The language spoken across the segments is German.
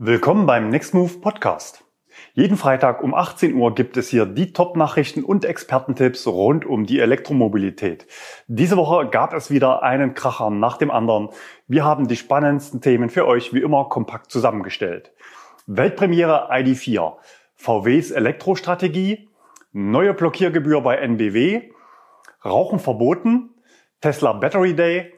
Willkommen beim Next Move Podcast. Jeden Freitag um 18 Uhr gibt es hier die Top-Nachrichten und Expertentipps rund um die Elektromobilität. Diese Woche gab es wieder einen Kracher nach dem anderen. Wir haben die spannendsten Themen für euch wie immer kompakt zusammengestellt. Weltpremiere ID4, VWs Elektrostrategie, neue Blockiergebühr bei NBW, Rauchen verboten, Tesla Battery Day,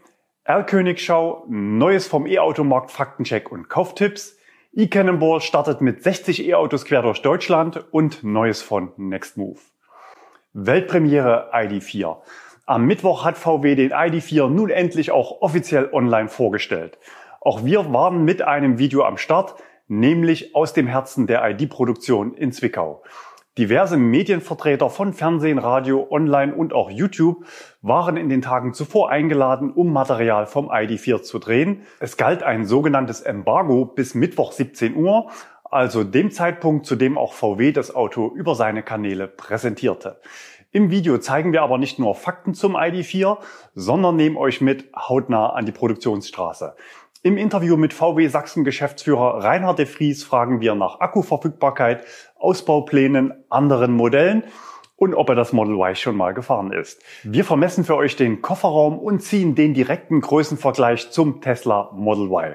R-Königschau, Neues vom E-Automarkt Faktencheck und Kauftipps, eCannonball startet mit 60 E-Autos quer durch Deutschland und Neues von Nextmove. Weltpremiere ID4. Am Mittwoch hat VW den ID4 nun endlich auch offiziell online vorgestellt. Auch wir waren mit einem Video am Start, nämlich aus dem Herzen der ID-Produktion in Zwickau. Diverse Medienvertreter von Fernsehen, Radio, Online und auch YouTube waren in den Tagen zuvor eingeladen, um Material vom ID4 zu drehen. Es galt ein sogenanntes Embargo bis Mittwoch 17 Uhr, also dem Zeitpunkt, zu dem auch VW das Auto über seine Kanäle präsentierte. Im Video zeigen wir aber nicht nur Fakten zum ID4, sondern nehmen euch mit hautnah an die Produktionsstraße. Im Interview mit VW Sachsen Geschäftsführer Reinhard de Vries fragen wir nach Akkuverfügbarkeit, Ausbauplänen, anderen Modellen und ob er das Model Y schon mal gefahren ist. Wir vermessen für euch den Kofferraum und ziehen den direkten Größenvergleich zum Tesla Model Y.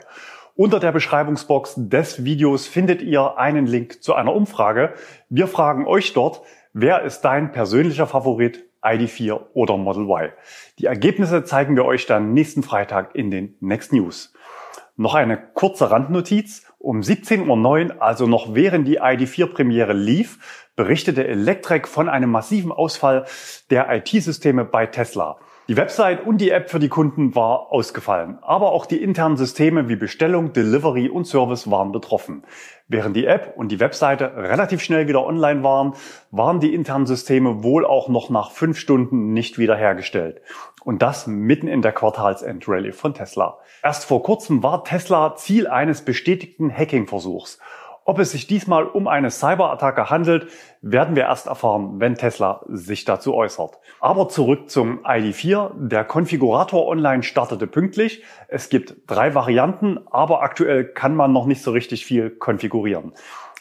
Unter der Beschreibungsbox des Videos findet ihr einen Link zu einer Umfrage. Wir fragen euch dort, wer ist dein persönlicher Favorit, ID4 oder Model Y? Die Ergebnisse zeigen wir euch dann nächsten Freitag in den Next News. Noch eine kurze Randnotiz. Um 17.09 Uhr, also noch während die ID4-Premiere lief, berichtete Electrek von einem massiven Ausfall der IT-Systeme bei Tesla. Die Website und die App für die Kunden war ausgefallen, aber auch die internen Systeme wie Bestellung, Delivery und Service waren betroffen. Während die App und die Webseite relativ schnell wieder online waren, waren die internen Systeme wohl auch noch nach fünf Stunden nicht wiederhergestellt. Und das mitten in der Quartalsendrallye von Tesla. Erst vor kurzem war Tesla Ziel eines bestätigten Hacking-Versuchs. Ob es sich diesmal um eine Cyberattacke handelt, werden wir erst erfahren, wenn Tesla sich dazu äußert. Aber zurück zum ID4. Der Konfigurator online startete pünktlich. Es gibt drei Varianten, aber aktuell kann man noch nicht so richtig viel konfigurieren.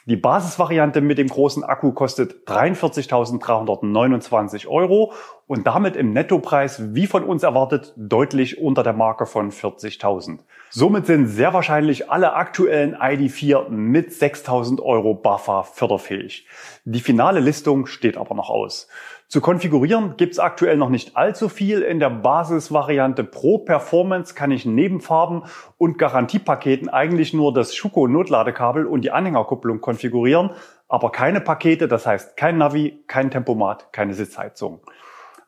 Die Basisvariante mit dem großen Akku kostet 43.329 Euro und damit im Nettopreis, wie von uns erwartet, deutlich unter der Marke von 40.000. Somit sind sehr wahrscheinlich alle aktuellen ID4 mit 6.000 Euro BAFA förderfähig. Die finale Listung steht aber noch aus. Zu konfigurieren gibt es aktuell noch nicht allzu viel. In der Basisvariante Pro Performance kann ich neben Farben und Garantiepaketen eigentlich nur das Schuko Notladekabel und die Anhängerkupplung konfigurieren, aber keine Pakete, das heißt kein Navi, kein Tempomat, keine Sitzheizung.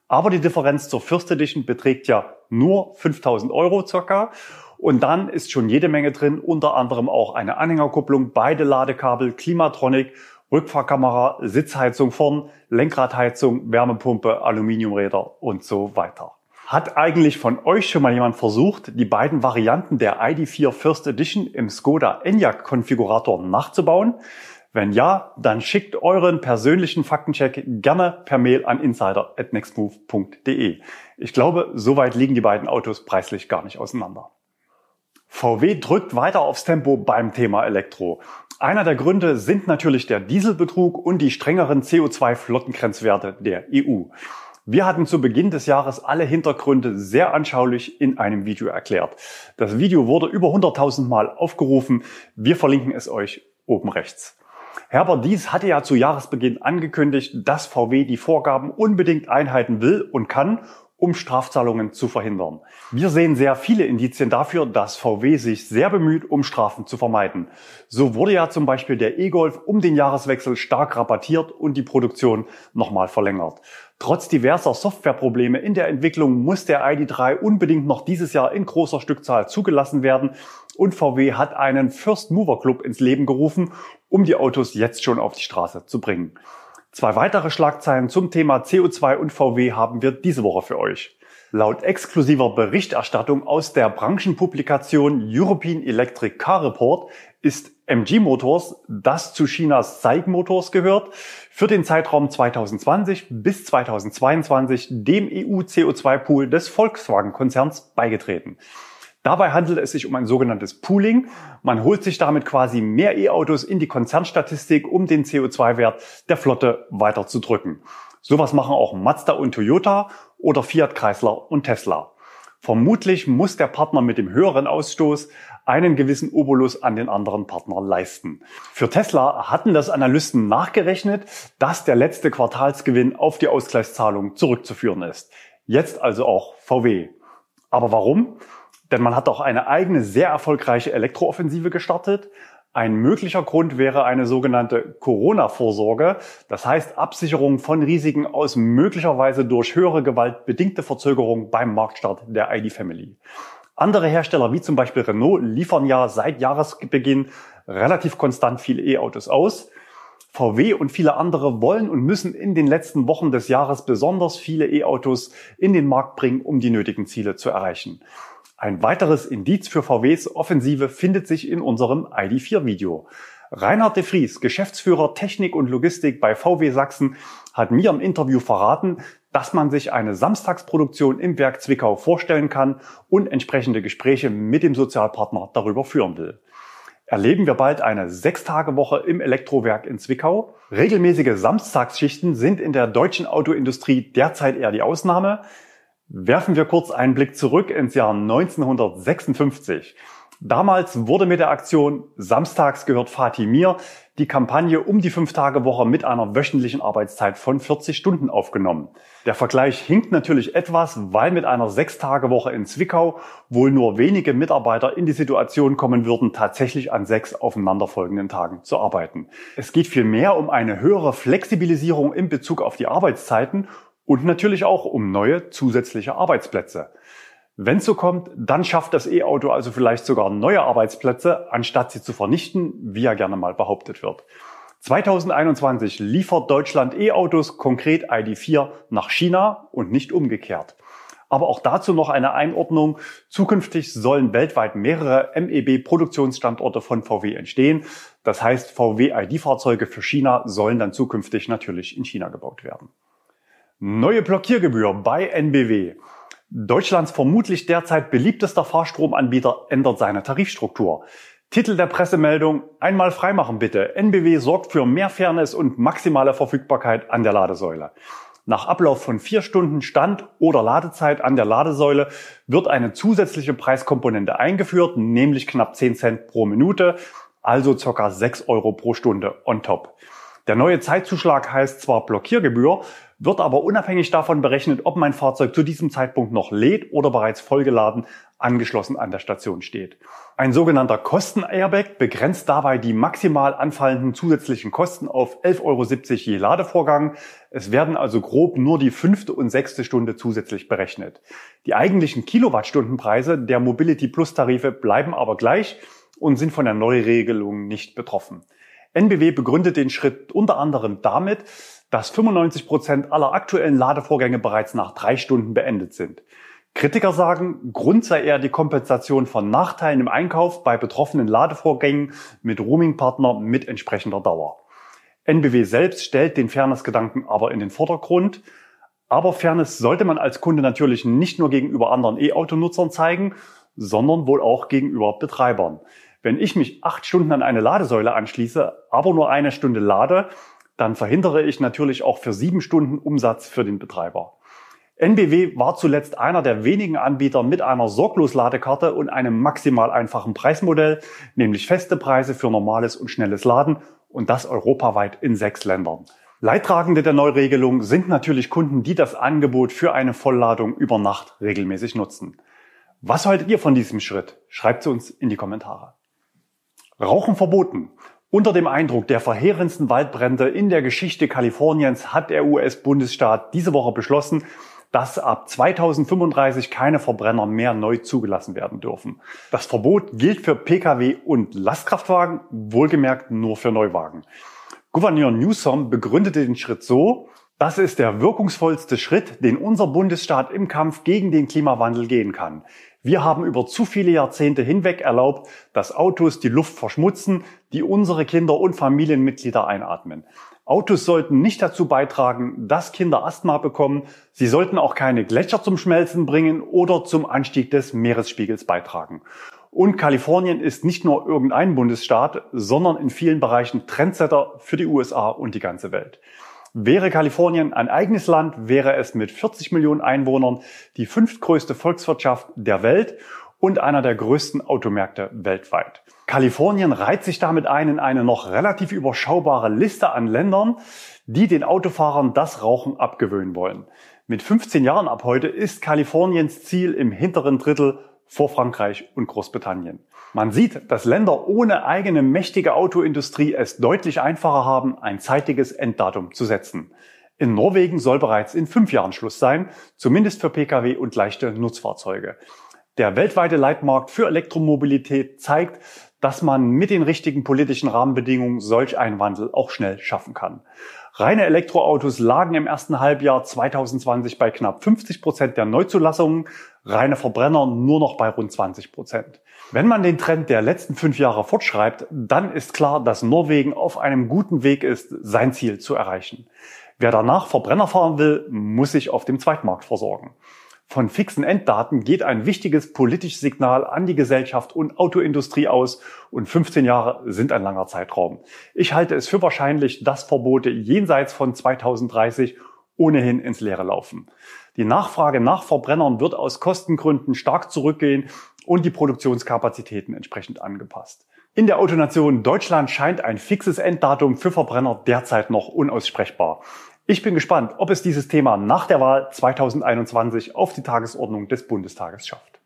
Aber die Differenz zur First Edition beträgt ja nur 5000 Euro circa. Und dann ist schon jede Menge drin, unter anderem auch eine Anhängerkupplung, beide Ladekabel, Klimatronic Rückfahrkamera, Sitzheizung vorn, Lenkradheizung, Wärmepumpe, Aluminiumräder und so weiter. Hat eigentlich von euch schon mal jemand versucht, die beiden Varianten der ID4 First Edition im Skoda Enyaq Konfigurator nachzubauen? Wenn ja, dann schickt euren persönlichen Faktencheck gerne per Mail an insider@nextmove.de. Ich glaube, soweit liegen die beiden Autos preislich gar nicht auseinander. VW drückt weiter aufs Tempo beim Thema Elektro. Einer der Gründe sind natürlich der Dieselbetrug und die strengeren CO2-Flottengrenzwerte der EU. Wir hatten zu Beginn des Jahres alle Hintergründe sehr anschaulich in einem Video erklärt. Das Video wurde über 100.000 Mal aufgerufen. Wir verlinken es euch oben rechts. Herbert Dies hatte ja zu Jahresbeginn angekündigt, dass VW die Vorgaben unbedingt einhalten will und kann, um Strafzahlungen zu verhindern. Wir sehen sehr viele Indizien dafür, dass VW sich sehr bemüht, um Strafen zu vermeiden. So wurde ja zum Beispiel der E-Golf um den Jahreswechsel stark rabattiert und die Produktion nochmal verlängert. Trotz diverser Softwareprobleme in der Entwicklung muss der ID3 unbedingt noch dieses Jahr in großer Stückzahl zugelassen werden und VW hat einen First Mover Club ins Leben gerufen, um die Autos jetzt schon auf die Straße zu bringen. Zwei weitere Schlagzeilen zum Thema CO2 und VW haben wir diese Woche für euch. Laut exklusiver Berichterstattung aus der Branchenpublikation European Electric Car Report ist MG Motors, das zu Chinas SAIC Motors gehört, für den Zeitraum 2020 bis 2022 dem EU-CO2-Pool des Volkswagen-Konzerns beigetreten. Dabei handelt es sich um ein sogenanntes Pooling. Man holt sich damit quasi mehr E-Autos in die Konzernstatistik, um den CO2-Wert der Flotte weiter zu drücken. Sowas machen auch Mazda und Toyota oder Fiat Chrysler und Tesla. Vermutlich muss der Partner mit dem höheren Ausstoß einen gewissen Obolus an den anderen Partner leisten. Für Tesla hatten das Analysten nachgerechnet, dass der letzte Quartalsgewinn auf die Ausgleichszahlung zurückzuführen ist. Jetzt also auch VW. Aber warum? Denn man hat auch eine eigene sehr erfolgreiche Elektrooffensive gestartet. Ein möglicher Grund wäre eine sogenannte Corona-Vorsorge, das heißt Absicherung von Risiken aus möglicherweise durch höhere Gewalt bedingte Verzögerung beim Marktstart der ID Family. Andere Hersteller wie zum Beispiel Renault liefern ja seit Jahresbeginn relativ konstant viele E-Autos aus. VW und viele andere wollen und müssen in den letzten Wochen des Jahres besonders viele E-Autos in den Markt bringen, um die nötigen Ziele zu erreichen. Ein weiteres Indiz für VWs Offensive findet sich in unserem ID4-Video. Reinhard de Vries, Geschäftsführer Technik und Logistik bei VW Sachsen, hat mir im Interview verraten, dass man sich eine Samstagsproduktion im Werk Zwickau vorstellen kann und entsprechende Gespräche mit dem Sozialpartner darüber führen will. Erleben wir bald eine Sechstagewoche im Elektrowerk in Zwickau? Regelmäßige Samstagsschichten sind in der deutschen Autoindustrie derzeit eher die Ausnahme. Werfen wir kurz einen Blick zurück ins Jahr 1956. Damals wurde mit der Aktion Samstags gehört Fatih mir die Kampagne um die Fünf-Tage-Woche mit einer wöchentlichen Arbeitszeit von 40 Stunden aufgenommen. Der Vergleich hinkt natürlich etwas, weil mit einer Sechs-Tage-Woche in Zwickau wohl nur wenige Mitarbeiter in die Situation kommen würden, tatsächlich an sechs aufeinanderfolgenden Tagen zu arbeiten. Es geht vielmehr um eine höhere Flexibilisierung in Bezug auf die Arbeitszeiten und natürlich auch um neue zusätzliche Arbeitsplätze. Wenn so kommt, dann schafft das E-Auto also vielleicht sogar neue Arbeitsplätze, anstatt sie zu vernichten, wie ja gerne mal behauptet wird. 2021 liefert Deutschland E-Autos, konkret ID4, nach China und nicht umgekehrt. Aber auch dazu noch eine Einordnung. Zukünftig sollen weltweit mehrere MEB-Produktionsstandorte von VW entstehen. Das heißt, VW-ID-Fahrzeuge für China sollen dann zukünftig natürlich in China gebaut werden. Neue Blockiergebühr bei NBW. Deutschlands vermutlich derzeit beliebtester Fahrstromanbieter ändert seine Tarifstruktur. Titel der Pressemeldung Einmal freimachen bitte. NBW sorgt für mehr Fairness und maximale Verfügbarkeit an der Ladesäule. Nach Ablauf von vier Stunden Stand oder Ladezeit an der Ladesäule wird eine zusätzliche Preiskomponente eingeführt, nämlich knapp 10 Cent pro Minute, also ca. 6 Euro pro Stunde on top. Der neue Zeitzuschlag heißt zwar Blockiergebühr, wird aber unabhängig davon berechnet, ob mein Fahrzeug zu diesem Zeitpunkt noch lädt oder bereits vollgeladen angeschlossen an der Station steht. Ein sogenannter Kosten-Airbag begrenzt dabei die maximal anfallenden zusätzlichen Kosten auf 11,70 Euro je Ladevorgang. Es werden also grob nur die fünfte und sechste Stunde zusätzlich berechnet. Die eigentlichen Kilowattstundenpreise der Mobility Plus Tarife bleiben aber gleich und sind von der Neuregelung nicht betroffen. NBW begründet den Schritt unter anderem damit, dass 95 Prozent aller aktuellen Ladevorgänge bereits nach drei Stunden beendet sind. Kritiker sagen, Grund sei eher die Kompensation von Nachteilen im Einkauf bei betroffenen Ladevorgängen mit Roaming-Partner mit entsprechender Dauer. NBW selbst stellt den Fairness-Gedanken aber in den Vordergrund. Aber Fairness sollte man als Kunde natürlich nicht nur gegenüber anderen E-Auto-Nutzern zeigen, sondern wohl auch gegenüber Betreibern. Wenn ich mich acht Stunden an eine Ladesäule anschließe, aber nur eine Stunde lade, dann verhindere ich natürlich auch für sieben Stunden Umsatz für den Betreiber. NBW war zuletzt einer der wenigen Anbieter mit einer Sorglos-Ladekarte und einem maximal einfachen Preismodell, nämlich feste Preise für normales und schnelles Laden und das europaweit in sechs Ländern. Leidtragende der Neuregelung sind natürlich Kunden, die das Angebot für eine Vollladung über Nacht regelmäßig nutzen. Was haltet ihr von diesem Schritt? Schreibt es uns in die Kommentare. Rauchen verboten. Unter dem Eindruck der verheerendsten Waldbrände in der Geschichte Kaliforniens hat der US-Bundesstaat diese Woche beschlossen, dass ab 2035 keine Verbrenner mehr neu zugelassen werden dürfen. Das Verbot gilt für Pkw und Lastkraftwagen, wohlgemerkt nur für Neuwagen. Gouverneur Newsom begründete den Schritt so, das ist der wirkungsvollste Schritt, den unser Bundesstaat im Kampf gegen den Klimawandel gehen kann. Wir haben über zu viele Jahrzehnte hinweg erlaubt, dass Autos die Luft verschmutzen, die unsere Kinder und Familienmitglieder einatmen. Autos sollten nicht dazu beitragen, dass Kinder Asthma bekommen. Sie sollten auch keine Gletscher zum Schmelzen bringen oder zum Anstieg des Meeresspiegels beitragen. Und Kalifornien ist nicht nur irgendein Bundesstaat, sondern in vielen Bereichen Trendsetter für die USA und die ganze Welt. Wäre Kalifornien ein eigenes Land, wäre es mit 40 Millionen Einwohnern die fünftgrößte Volkswirtschaft der Welt und einer der größten Automärkte weltweit. Kalifornien reiht sich damit ein in eine noch relativ überschaubare Liste an Ländern, die den Autofahrern das Rauchen abgewöhnen wollen. Mit 15 Jahren ab heute ist Kaliforniens Ziel im hinteren Drittel vor Frankreich und Großbritannien. Man sieht, dass Länder ohne eigene mächtige Autoindustrie es deutlich einfacher haben, ein zeitiges Enddatum zu setzen. In Norwegen soll bereits in fünf Jahren Schluss sein, zumindest für Pkw und leichte Nutzfahrzeuge. Der weltweite Leitmarkt für Elektromobilität zeigt, dass man mit den richtigen politischen Rahmenbedingungen solch einen Wandel auch schnell schaffen kann. Reine Elektroautos lagen im ersten Halbjahr 2020 bei knapp 50 Prozent der Neuzulassungen, reine Verbrenner nur noch bei rund 20 Prozent. Wenn man den Trend der letzten fünf Jahre fortschreibt, dann ist klar, dass Norwegen auf einem guten Weg ist, sein Ziel zu erreichen. Wer danach Verbrenner fahren will, muss sich auf dem Zweitmarkt versorgen. Von fixen Enddaten geht ein wichtiges politisches Signal an die Gesellschaft und Autoindustrie aus und 15 Jahre sind ein langer Zeitraum. Ich halte es für wahrscheinlich, dass Verbote jenseits von 2030 ohnehin ins Leere laufen. Die Nachfrage nach Verbrennern wird aus Kostengründen stark zurückgehen und die Produktionskapazitäten entsprechend angepasst. In der Autonation Deutschland scheint ein fixes Enddatum für Verbrenner derzeit noch unaussprechbar. Ich bin gespannt, ob es dieses Thema nach der Wahl 2021 auf die Tagesordnung des Bundestages schafft.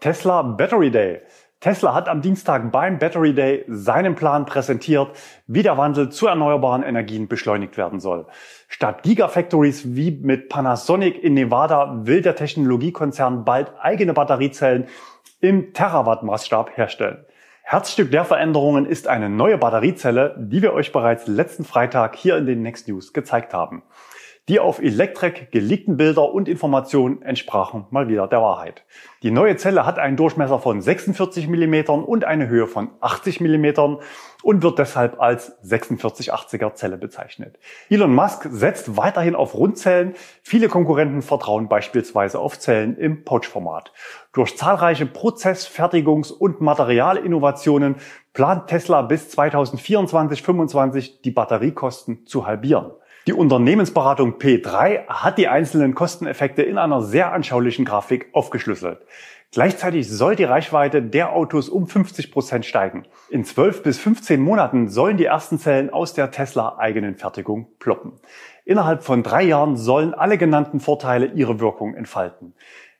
Tesla Battery Day. Tesla hat am Dienstag beim Battery Day seinen Plan präsentiert, wie der Wandel zu erneuerbaren Energien beschleunigt werden soll. Statt Gigafactories wie mit Panasonic in Nevada will der Technologiekonzern bald eigene Batteriezellen im Terawatt-Maßstab herstellen. Herzstück der Veränderungen ist eine neue Batteriezelle, die wir euch bereits letzten Freitag hier in den Next News gezeigt haben. Die auf Electrek geleakten Bilder und Informationen entsprachen mal wieder der Wahrheit. Die neue Zelle hat einen Durchmesser von 46 mm und eine Höhe von 80 mm und wird deshalb als 4680er Zelle bezeichnet. Elon Musk setzt weiterhin auf Rundzellen. Viele Konkurrenten vertrauen beispielsweise auf Zellen im Pouch-Format. Durch zahlreiche Prozess-, Fertigungs- und Materialinnovationen plant Tesla bis 2024-25 die Batteriekosten zu halbieren. Die Unternehmensberatung P3 hat die einzelnen Kosteneffekte in einer sehr anschaulichen Grafik aufgeschlüsselt. Gleichzeitig soll die Reichweite der Autos um 50 Prozent steigen. In 12 bis 15 Monaten sollen die ersten Zellen aus der Tesla eigenen Fertigung ploppen. Innerhalb von drei Jahren sollen alle genannten Vorteile ihre Wirkung entfalten.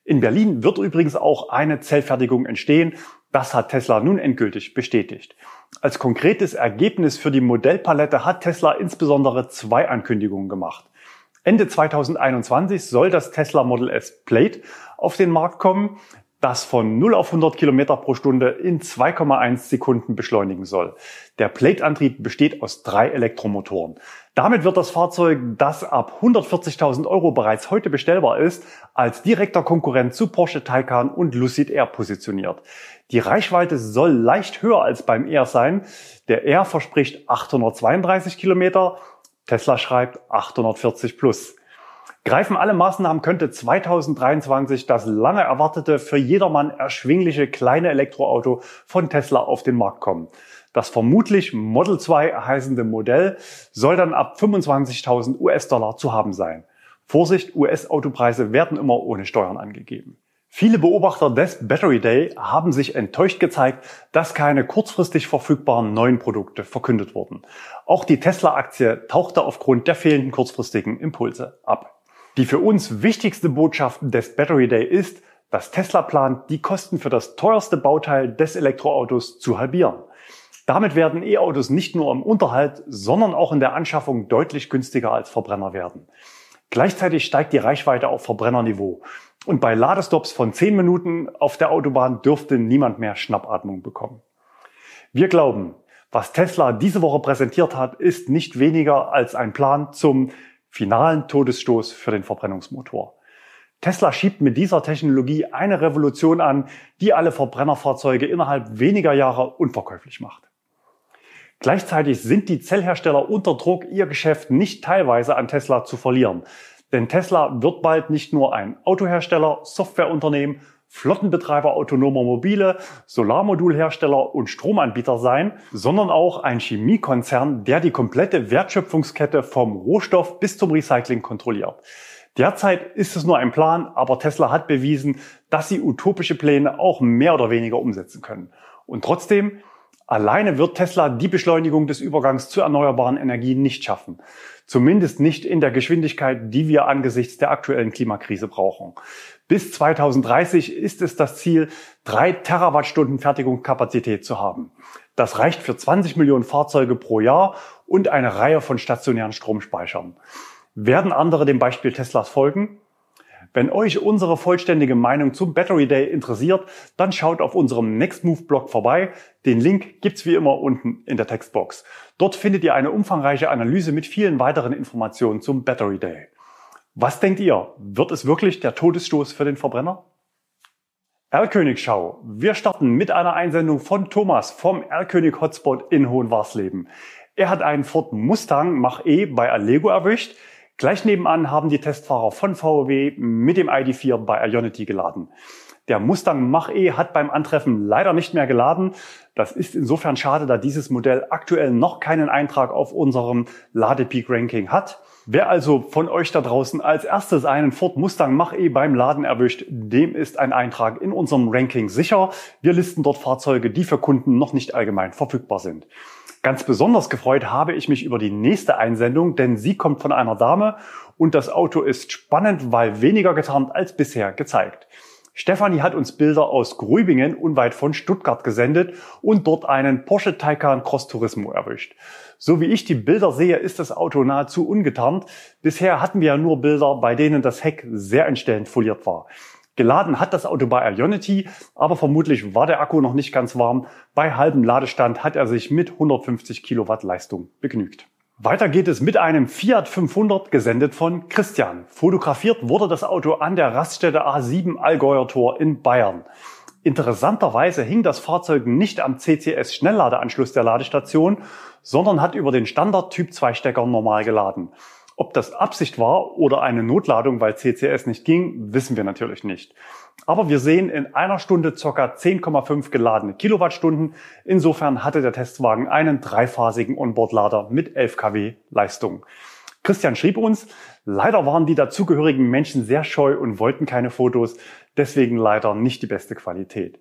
In Berlin wird übrigens auch eine Zellfertigung entstehen. Das hat Tesla nun endgültig bestätigt. Als konkretes Ergebnis für die Modellpalette hat Tesla insbesondere zwei Ankündigungen gemacht. Ende 2021 soll das Tesla Model S Plate auf den Markt kommen, das von 0 auf 100 Kilometer pro Stunde in 2,1 Sekunden beschleunigen soll. Der Plate-Antrieb besteht aus drei Elektromotoren. Damit wird das Fahrzeug, das ab 140.000 Euro bereits heute bestellbar ist, als direkter Konkurrent zu Porsche Taycan und Lucid Air positioniert. Die Reichweite soll leicht höher als beim Air sein. Der Air verspricht 832 Kilometer, Tesla schreibt 840 plus. Greifen alle Maßnahmen könnte 2023 das lange erwartete, für jedermann erschwingliche kleine Elektroauto von Tesla auf den Markt kommen. Das vermutlich Model 2 heißende Modell soll dann ab 25.000 US-Dollar zu haben sein. Vorsicht, US-Autopreise werden immer ohne Steuern angegeben. Viele Beobachter des Battery Day haben sich enttäuscht gezeigt, dass keine kurzfristig verfügbaren neuen Produkte verkündet wurden. Auch die Tesla-Aktie tauchte aufgrund der fehlenden kurzfristigen Impulse ab. Die für uns wichtigste Botschaft des Battery Day ist, dass Tesla plant, die Kosten für das teuerste Bauteil des Elektroautos zu halbieren. Damit werden E-Autos nicht nur im Unterhalt, sondern auch in der Anschaffung deutlich günstiger als Verbrenner werden. Gleichzeitig steigt die Reichweite auf Verbrennerniveau. Und bei Ladestops von 10 Minuten auf der Autobahn dürfte niemand mehr Schnappatmung bekommen. Wir glauben, was Tesla diese Woche präsentiert hat, ist nicht weniger als ein Plan zum finalen Todesstoß für den Verbrennungsmotor. Tesla schiebt mit dieser Technologie eine Revolution an, die alle Verbrennerfahrzeuge innerhalb weniger Jahre unverkäuflich macht. Gleichzeitig sind die Zellhersteller unter Druck, ihr Geschäft nicht teilweise an Tesla zu verlieren. Denn Tesla wird bald nicht nur ein Autohersteller, Softwareunternehmen, Flottenbetreiber autonomer Mobile, Solarmodulhersteller und Stromanbieter sein, sondern auch ein Chemiekonzern, der die komplette Wertschöpfungskette vom Rohstoff bis zum Recycling kontrolliert. Derzeit ist es nur ein Plan, aber Tesla hat bewiesen, dass sie utopische Pläne auch mehr oder weniger umsetzen können. Und trotzdem, alleine wird Tesla die Beschleunigung des Übergangs zu erneuerbaren Energien nicht schaffen. Zumindest nicht in der Geschwindigkeit, die wir angesichts der aktuellen Klimakrise brauchen. Bis 2030 ist es das Ziel, drei Terawattstunden Fertigungskapazität zu haben. Das reicht für 20 Millionen Fahrzeuge pro Jahr und eine Reihe von stationären Stromspeichern. Werden andere dem Beispiel Teslas folgen? Wenn euch unsere vollständige Meinung zum Battery Day interessiert, dann schaut auf unserem Next Move Blog vorbei. Den Link gibt's wie immer unten in der Textbox. Dort findet ihr eine umfangreiche Analyse mit vielen weiteren Informationen zum Battery Day. Was denkt ihr? Wird es wirklich der Todesstoß für den Verbrenner? Erlkönig-Schau. Wir starten mit einer Einsendung von Thomas vom Erlkönig Hotspot in Hohenwarsleben. Er hat einen Ford Mustang Mach-E bei Allego erwischt. Gleich nebenan haben die Testfahrer von VW mit dem ID4 bei Ionity geladen. Der Mustang Mach-E hat beim Antreffen leider nicht mehr geladen. Das ist insofern schade, da dieses Modell aktuell noch keinen Eintrag auf unserem Ladepeak-Ranking hat. Wer also von euch da draußen als erstes einen Ford Mustang Mach-E beim Laden erwischt, dem ist ein Eintrag in unserem Ranking sicher. Wir listen dort Fahrzeuge, die für Kunden noch nicht allgemein verfügbar sind. Ganz besonders gefreut habe ich mich über die nächste Einsendung, denn sie kommt von einer Dame und das Auto ist spannend, weil weniger getarnt als bisher gezeigt. Stefanie hat uns Bilder aus Grübingen unweit von Stuttgart gesendet und dort einen Porsche Taycan Cross Turismo erwischt. So wie ich die Bilder sehe, ist das Auto nahezu ungetarnt. Bisher hatten wir ja nur Bilder, bei denen das Heck sehr entstellend foliert war. Geladen hat das Auto bei Ionity, aber vermutlich war der Akku noch nicht ganz warm. Bei halbem Ladestand hat er sich mit 150 Kilowatt Leistung begnügt. Weiter geht es mit einem Fiat 500 gesendet von Christian. Fotografiert wurde das Auto an der Raststätte A7 Allgäuer Tor in Bayern. Interessanterweise hing das Fahrzeug nicht am CCS Schnellladeanschluss der Ladestation, sondern hat über den Standard Typ 2 Stecker normal geladen. Ob das Absicht war oder eine Notladung, weil CCS nicht ging, wissen wir natürlich nicht. Aber wir sehen in einer Stunde ca. 10,5 geladene Kilowattstunden. Insofern hatte der Testwagen einen dreiphasigen Onboard-Lader mit 11 kW Leistung. Christian schrieb uns, leider waren die dazugehörigen Menschen sehr scheu und wollten keine Fotos, deswegen leider nicht die beste Qualität.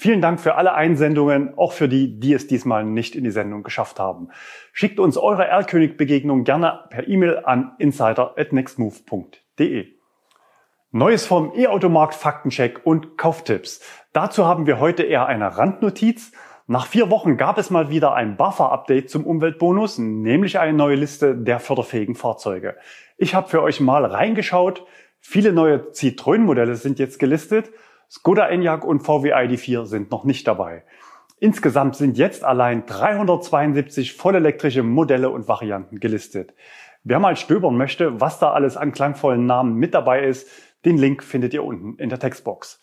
Vielen Dank für alle Einsendungen, auch für die, die es diesmal nicht in die Sendung geschafft haben. Schickt uns eure Erlkönig-Begegnung gerne per E-Mail an insider@nextmove.de. Neues vom E-Automarkt Faktencheck und Kauftipps. Dazu haben wir heute eher eine Randnotiz. Nach vier Wochen gab es mal wieder ein Buffer-Update zum Umweltbonus, nämlich eine neue Liste der förderfähigen Fahrzeuge. Ich habe für euch mal reingeschaut. Viele neue Citroën-Modelle sind jetzt gelistet. Skoda Enyaq und VW ID4 sind noch nicht dabei. Insgesamt sind jetzt allein 372 vollelektrische Modelle und Varianten gelistet. Wer mal stöbern möchte, was da alles an klangvollen Namen mit dabei ist, den Link findet ihr unten in der Textbox.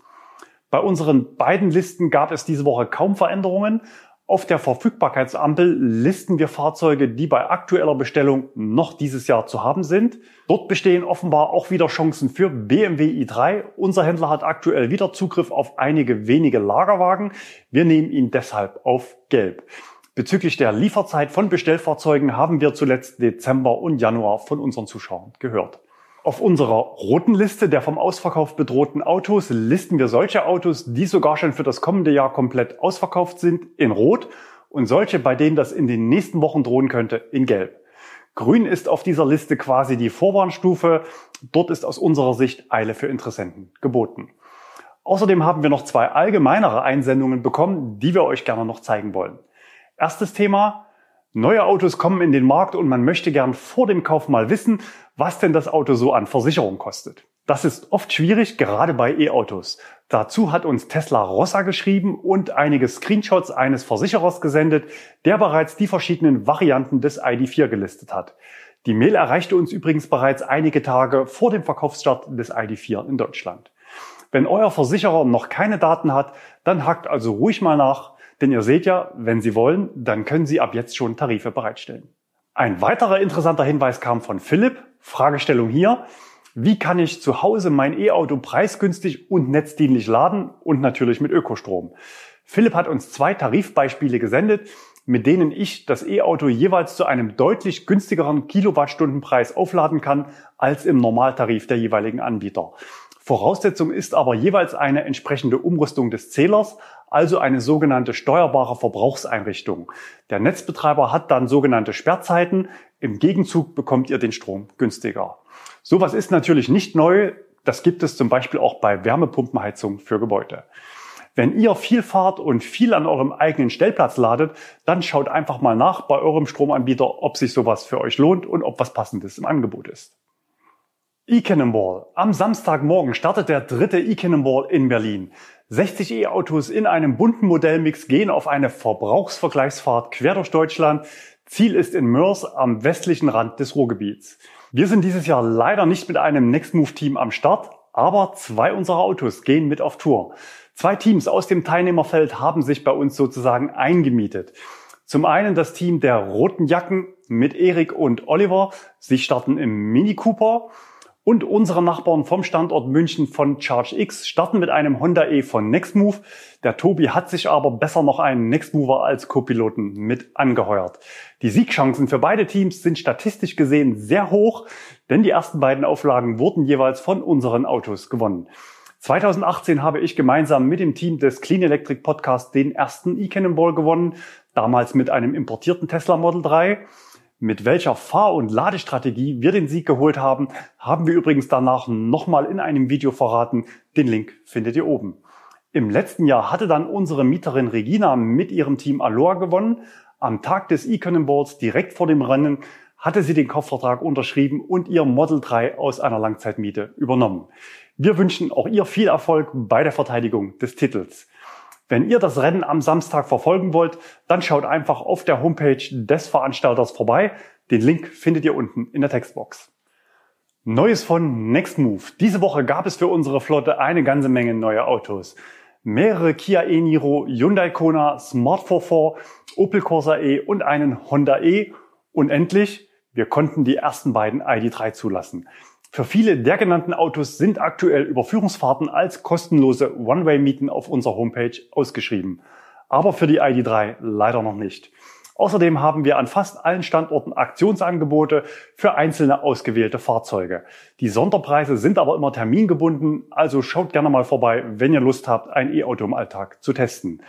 Bei unseren beiden Listen gab es diese Woche kaum Veränderungen, auf der Verfügbarkeitsampel listen wir Fahrzeuge, die bei aktueller Bestellung noch dieses Jahr zu haben sind. Dort bestehen offenbar auch wieder Chancen für BMW i3. Unser Händler hat aktuell wieder Zugriff auf einige wenige Lagerwagen. Wir nehmen ihn deshalb auf Gelb. Bezüglich der Lieferzeit von Bestellfahrzeugen haben wir zuletzt Dezember und Januar von unseren Zuschauern gehört. Auf unserer roten Liste der vom Ausverkauf bedrohten Autos listen wir solche Autos, die sogar schon für das kommende Jahr komplett ausverkauft sind, in Rot und solche, bei denen das in den nächsten Wochen drohen könnte, in Gelb. Grün ist auf dieser Liste quasi die Vorwarnstufe. Dort ist aus unserer Sicht Eile für Interessenten geboten. Außerdem haben wir noch zwei allgemeinere Einsendungen bekommen, die wir euch gerne noch zeigen wollen. Erstes Thema, Neue Autos kommen in den Markt und man möchte gern vor dem Kauf mal wissen, was denn das Auto so an Versicherung kostet. Das ist oft schwierig, gerade bei E-Autos. Dazu hat uns Tesla Rossa geschrieben und einige Screenshots eines Versicherers gesendet, der bereits die verschiedenen Varianten des ID4 gelistet hat. Die Mail erreichte uns übrigens bereits einige Tage vor dem Verkaufsstart des ID4 in Deutschland. Wenn euer Versicherer noch keine Daten hat, dann hakt also ruhig mal nach, denn ihr seht ja, wenn Sie wollen, dann können Sie ab jetzt schon Tarife bereitstellen. Ein weiterer interessanter Hinweis kam von Philipp. Fragestellung hier. Wie kann ich zu Hause mein E-Auto preisgünstig und netzdienlich laden und natürlich mit Ökostrom? Philipp hat uns zwei Tarifbeispiele gesendet, mit denen ich das E-Auto jeweils zu einem deutlich günstigeren Kilowattstundenpreis aufladen kann als im Normaltarif der jeweiligen Anbieter. Voraussetzung ist aber jeweils eine entsprechende Umrüstung des Zählers, also eine sogenannte steuerbare Verbrauchseinrichtung. Der Netzbetreiber hat dann sogenannte Sperrzeiten. Im Gegenzug bekommt ihr den Strom günstiger. Sowas ist natürlich nicht neu. Das gibt es zum Beispiel auch bei Wärmepumpenheizung für Gebäude. Wenn ihr viel fahrt und viel an eurem eigenen Stellplatz ladet, dann schaut einfach mal nach bei eurem Stromanbieter, ob sich sowas für euch lohnt und ob was passendes im Angebot ist. E-Cannonball. Am Samstagmorgen startet der dritte E-Cannonball in Berlin. 60 E-Autos in einem bunten Modellmix gehen auf eine Verbrauchsvergleichsfahrt quer durch Deutschland. Ziel ist in Mörs am westlichen Rand des Ruhrgebiets. Wir sind dieses Jahr leider nicht mit einem Nextmove-Team am Start, aber zwei unserer Autos gehen mit auf Tour. Zwei Teams aus dem Teilnehmerfeld haben sich bei uns sozusagen eingemietet. Zum einen das Team der roten Jacken mit Erik und Oliver. Sie starten im Mini Cooper. Und unsere Nachbarn vom Standort München von ChargeX starten mit einem Honda E von Nextmove. Der Tobi hat sich aber besser noch einen Nextmover als Co-Piloten mit angeheuert. Die Siegchancen für beide Teams sind statistisch gesehen sehr hoch, denn die ersten beiden Auflagen wurden jeweils von unseren Autos gewonnen. 2018 habe ich gemeinsam mit dem Team des Clean Electric Podcast den ersten E-Cannonball gewonnen, damals mit einem importierten Tesla Model 3. Mit welcher Fahr- und Ladestrategie wir den Sieg geholt haben, haben wir übrigens danach nochmal in einem Video verraten. Den Link findet ihr oben. Im letzten Jahr hatte dann unsere Mieterin Regina mit ihrem Team Aloha gewonnen. Am Tag des E-Cannonballs direkt vor dem Rennen hatte sie den Kaufvertrag unterschrieben und ihr Model 3 aus einer Langzeitmiete übernommen. Wir wünschen auch ihr viel Erfolg bei der Verteidigung des Titels. Wenn ihr das Rennen am Samstag verfolgen wollt, dann schaut einfach auf der Homepage des Veranstalters vorbei. Den Link findet ihr unten in der Textbox. Neues von Nextmove. Diese Woche gab es für unsere Flotte eine ganze Menge neue Autos. Mehrere Kia e-Niro, Hyundai Kona, Smart 44, Opel Corsa E und einen Honda E. Und endlich, wir konnten die ersten beiden ID3 zulassen. Für viele der genannten Autos sind aktuell Überführungsfahrten als kostenlose One-Way-Mieten auf unserer Homepage ausgeschrieben. Aber für die ID3 leider noch nicht. Außerdem haben wir an fast allen Standorten Aktionsangebote für einzelne ausgewählte Fahrzeuge. Die Sonderpreise sind aber immer termingebunden, also schaut gerne mal vorbei, wenn ihr Lust habt, ein E-Auto im Alltag zu testen.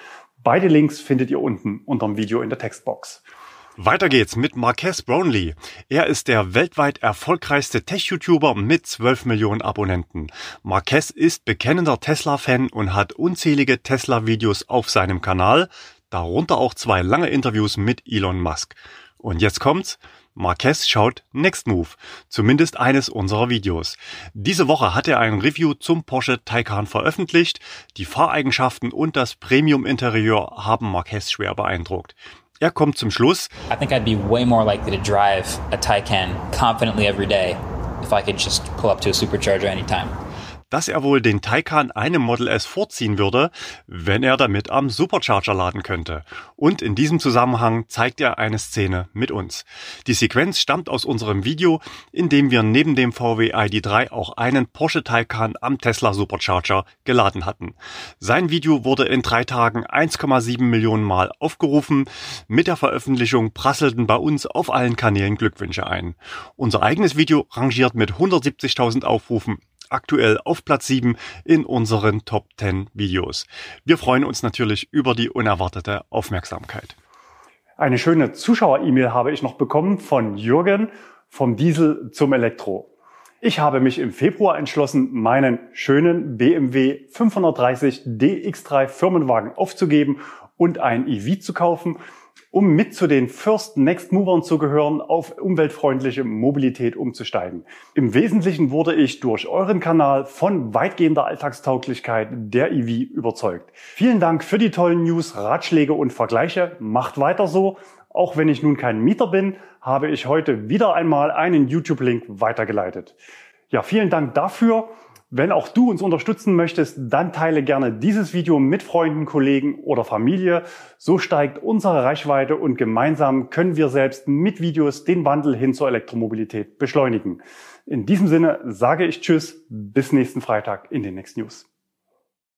Beide Links findet ihr unten unter dem Video in der Textbox. Weiter geht's mit Marques Brownlee. Er ist der weltweit erfolgreichste Tech-YouTuber mit 12 Millionen Abonnenten. Marques ist bekennender Tesla-Fan und hat unzählige Tesla-Videos auf seinem Kanal, darunter auch zwei lange Interviews mit Elon Musk. Und jetzt kommt's. Marquez schaut Next Move, zumindest eines unserer Videos. Diese Woche hat er ein Review zum Porsche Taycan veröffentlicht. Die Fahreigenschaften und das Premium-Interieur haben Marquez schwer beeindruckt. Er kommt zum Schluss. I think I'd be way more likely to drive a Taycan confidently every day if I could just pull up to a supercharger anytime dass er wohl den Taycan einem Model S vorziehen würde, wenn er damit am Supercharger laden könnte. Und in diesem Zusammenhang zeigt er eine Szene mit uns. Die Sequenz stammt aus unserem Video, in dem wir neben dem VW ID3 auch einen Porsche Taycan am Tesla Supercharger geladen hatten. Sein Video wurde in drei Tagen 1,7 Millionen Mal aufgerufen. Mit der Veröffentlichung prasselten bei uns auf allen Kanälen Glückwünsche ein. Unser eigenes Video rangiert mit 170.000 Aufrufen aktuell auf Platz 7 in unseren Top 10 Videos. Wir freuen uns natürlich über die unerwartete Aufmerksamkeit. Eine schöne Zuschauer-E-Mail habe ich noch bekommen von Jürgen vom Diesel zum Elektro. Ich habe mich im Februar entschlossen, meinen schönen BMW 530 DX3 Firmenwagen aufzugeben und ein EV zu kaufen um mit zu den First Next Movern zu gehören, auf umweltfreundliche Mobilität umzusteigen. Im Wesentlichen wurde ich durch euren Kanal von weitgehender Alltagstauglichkeit der EV überzeugt. Vielen Dank für die tollen News, Ratschläge und Vergleiche. Macht weiter so. Auch wenn ich nun kein Mieter bin, habe ich heute wieder einmal einen YouTube-Link weitergeleitet. Ja, vielen Dank dafür. Wenn auch du uns unterstützen möchtest, dann teile gerne dieses Video mit Freunden, Kollegen oder Familie. So steigt unsere Reichweite und gemeinsam können wir selbst mit Videos den Wandel hin zur Elektromobilität beschleunigen. In diesem Sinne sage ich Tschüss, bis nächsten Freitag in den Next News.